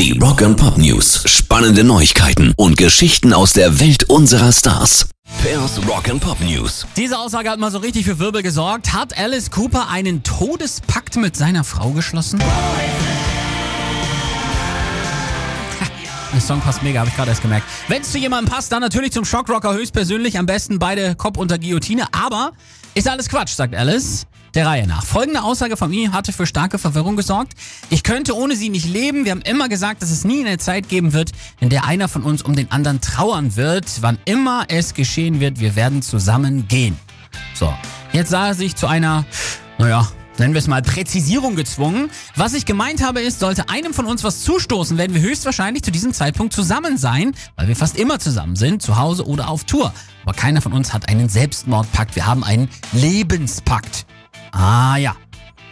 Die Rock Pop News. Spannende Neuigkeiten und Geschichten aus der Welt unserer Stars. Pairs Rock and Pop News. Diese Aussage hat mal so richtig für Wirbel gesorgt. Hat Alice Cooper einen Todespakt mit seiner Frau geschlossen? Der Song passt mega, habe ich gerade erst gemerkt. Wenn es zu jemandem passt, dann natürlich zum Shockrocker höchstpersönlich. Am besten beide Kopf unter Guillotine. Aber ist alles Quatsch, sagt Alice. Der Reihe nach. Folgende Aussage von ihm hatte für starke Verwirrung gesorgt. Ich könnte ohne sie nicht leben. Wir haben immer gesagt, dass es nie eine Zeit geben wird, in der einer von uns um den anderen trauern wird. Wann immer es geschehen wird, wir werden zusammen gehen. So, jetzt sah er sich zu einer, naja, nennen wir es mal Präzisierung gezwungen. Was ich gemeint habe ist, sollte einem von uns was zustoßen, werden wir höchstwahrscheinlich zu diesem Zeitpunkt zusammen sein, weil wir fast immer zusammen sind, zu Hause oder auf Tour. Aber keiner von uns hat einen Selbstmordpakt, wir haben einen Lebenspakt. Ah ja,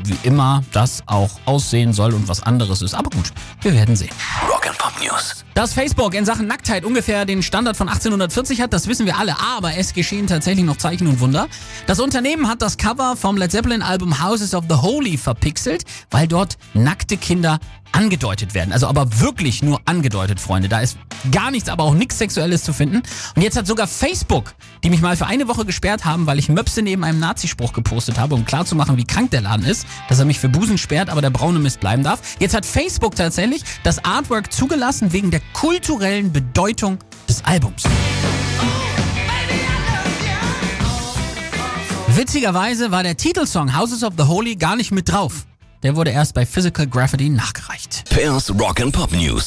wie immer das auch aussehen soll und was anderes ist. Aber gut, wir werden sehen. Rock and Pop News. Dass Facebook in Sachen Nacktheit ungefähr den Standard von 1840 hat, das wissen wir alle, aber es geschehen tatsächlich noch Zeichen und Wunder. Das Unternehmen hat das Cover vom Led Zeppelin Album Houses of the Holy verpixelt, weil dort nackte Kinder angedeutet werden. Also aber wirklich nur angedeutet, Freunde. Da ist gar nichts, aber auch nichts Sexuelles zu finden. Und jetzt hat sogar Facebook, die mich mal für eine Woche gesperrt haben, weil ich Möpse neben einem Nazispruch gepostet habe, um klarzumachen, wie krank der Laden ist, dass er mich für Busen sperrt, aber der braune Mist bleiben darf. Jetzt hat Facebook tatsächlich das Artwork zugelassen wegen der kulturellen Bedeutung des Albums. Witzigerweise war der Titelsong Houses of the Holy gar nicht mit drauf. Der wurde erst bei Physical Graffiti nachgereicht. Pairs Rock and Pop News.